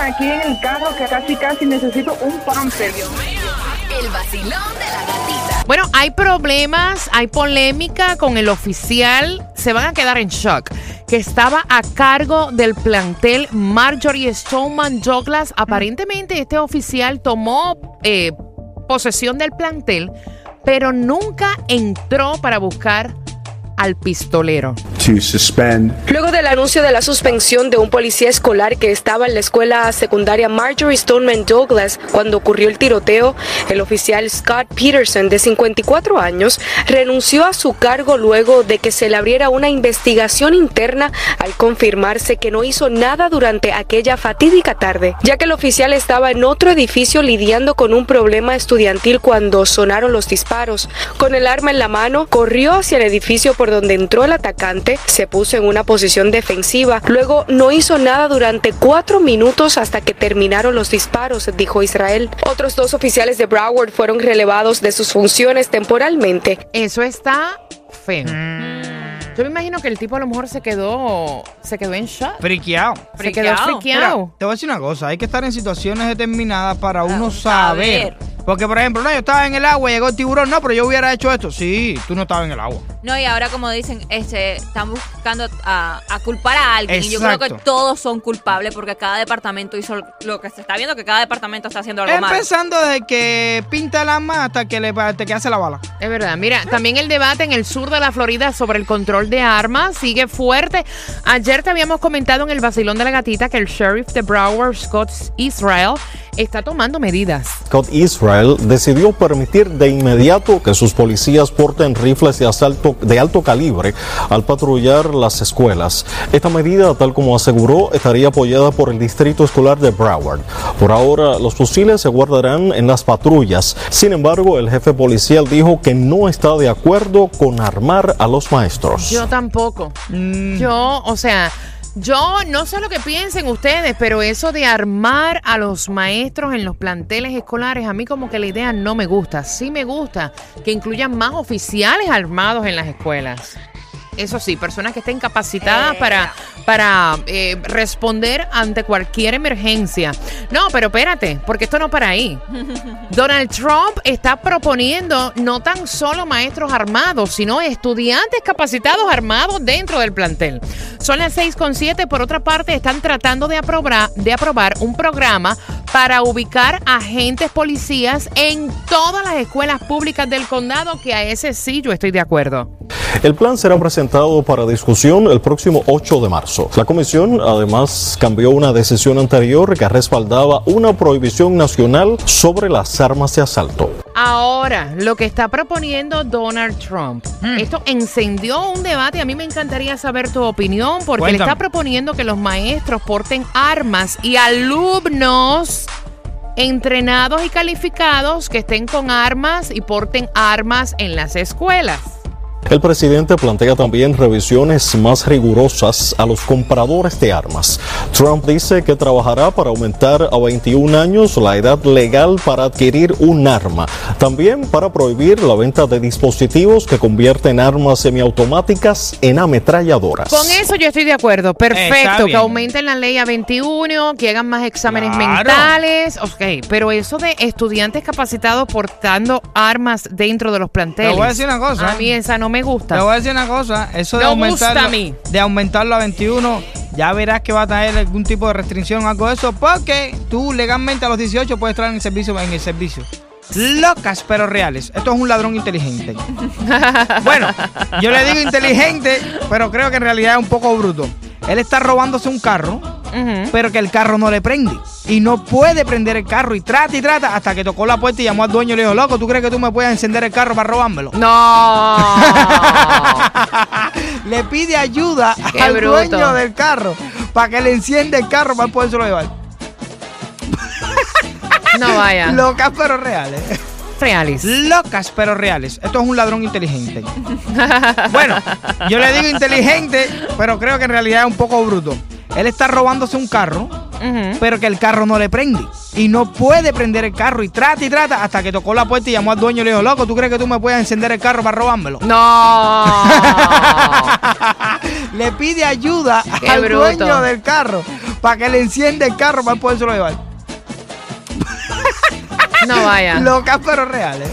aquí en el carro que casi casi necesito un pamper. El vacilón de la gatita. Bueno, hay problemas, hay polémica con el oficial. Se van a quedar en shock. Que estaba a cargo del plantel Marjorie Stoneman Douglas. Aparentemente, este oficial tomó eh, posesión del plantel, pero nunca entró para buscar al pistolero. To suspend Luego del anuncio de la suspensión de un policía escolar que estaba en la escuela secundaria Marjorie Stoneman Douglas cuando ocurrió el tiroteo, el oficial Scott Peterson, de 54 años, renunció a su cargo luego de que se le abriera una investigación interna al confirmarse que no hizo nada durante aquella fatídica tarde, ya que el oficial estaba en otro edificio lidiando con un problema estudiantil cuando sonaron los disparos. Con el arma en la mano, corrió hacia el edificio por donde entró el atacante, se puso en una posición defensiva, luego no hizo nada durante cuatro minutos hasta que terminaron los disparos, dijo Israel. Otros dos oficiales de Broward fueron relevados de sus funciones temporalmente. Eso está feo. Yo me imagino que el tipo a lo mejor se quedó, se quedó en shock. Friqueado. Se quedó Mira, friqueado. te voy a decir una cosa, hay que estar en situaciones determinadas para uno saber. saber. Porque, por ejemplo, no, yo estaba en el agua y llegó el tiburón, no, pero yo hubiera hecho esto. Sí, tú no estabas en el agua. No, y ahora como dicen, este, están buscando a, a culpar a alguien. Y yo creo que Exacto. todos son culpables porque cada departamento hizo lo que se está viendo, que cada departamento está haciendo algo malo. Empezando desde que pinta el arma hasta que le hasta que hace la bala. Es verdad. Mira, también el debate en el sur de la Florida sobre el control de armas sigue fuerte. Ayer te habíamos comentado en el vacilón de la gatita que el sheriff de Broward, Scott Israel, está tomando medidas. Scott Israel decidió permitir de inmediato que sus policías porten rifles de asalto de alto calibre al patrullar las escuelas. Esta medida, tal como aseguró, estaría apoyada por el distrito escolar de Broward. Por ahora, los fusiles se guardarán en las patrullas. Sin embargo, el jefe policial dijo que no está de acuerdo con armar a los maestros. Yo tampoco. Yo, o sea, yo no sé lo que piensen ustedes, pero eso de armar a los maestros en los planteles escolares, a mí como que la idea no me gusta. Sí me gusta que incluyan más oficiales armados en las escuelas. Eso sí, personas que estén capacitadas para, para eh, responder ante cualquier emergencia. No, pero espérate, porque esto no para ahí. Donald Trump está proponiendo no tan solo maestros armados, sino estudiantes capacitados armados dentro del plantel. Son las 6.7. Por otra parte, están tratando de aprobar, de aprobar un programa para ubicar agentes policías en todas las escuelas públicas del condado, que a ese sí yo estoy de acuerdo. El plan será presentado para discusión el próximo 8 de marzo. La comisión además cambió una decisión anterior que respaldaba una prohibición nacional sobre las armas de asalto. Ahora, lo que está proponiendo Donald Trump, esto encendió un debate. A mí me encantaría saber tu opinión, porque le está proponiendo que los maestros porten armas y alumnos entrenados y calificados que estén con armas y porten armas en las escuelas. El presidente plantea también revisiones más rigurosas a los compradores de armas. Trump dice que trabajará para aumentar a 21 años la edad legal para adquirir un arma. También para prohibir la venta de dispositivos que convierten armas semiautomáticas en ametralladoras. Con eso yo estoy de acuerdo. Perfecto. Que aumenten la ley a 21, que hagan más exámenes Claro. mentales. Ok, pero eso de estudiantes capacitados portando armas dentro de los planteles. Te voy a decir una cosa. A mí esa no me gusta. Te voy a decir una cosa, eso de aumentarlo, gusta a mí. de aumentarlo a 21, ya verás que va a traer algún tipo de restricción o algo de eso, porque tú legalmente a los 18 puedes estar en el servicio, en el servicio. Locas pero reales. Esto es un ladrón inteligente. bueno, yo le digo inteligente, pero creo que en realidad es un poco bruto. Él está robándose un carro, Pero que el carro no le prende. Y no puede prender el carro. Y trata y trata hasta que tocó la puerta y llamó al dueño y le dijo, loco, ¿tú crees que tú me puedes encender el carro para robármelo? No. le pide ayuda Qué al bruto. dueño del carro para que le encienda el carro para poderse llevar. No vaya. Locas pero reales. Reales. Locas pero reales. Esto es un ladrón inteligente. Bueno, yo le digo inteligente, pero creo que en realidad es un poco bruto. Él está robándose un carro, pero que el carro no le prende. Y no puede prender el carro. Y trata y trata hasta que tocó la puerta y llamó al dueño y le dijo, loco, ¿tú crees que tú me puedes encender el carro para robármelo? No. le pide ayuda Qué al bruto. dueño del carro para que le encienda el carro para él podérselo llevar. No vaya. Locas pero reales.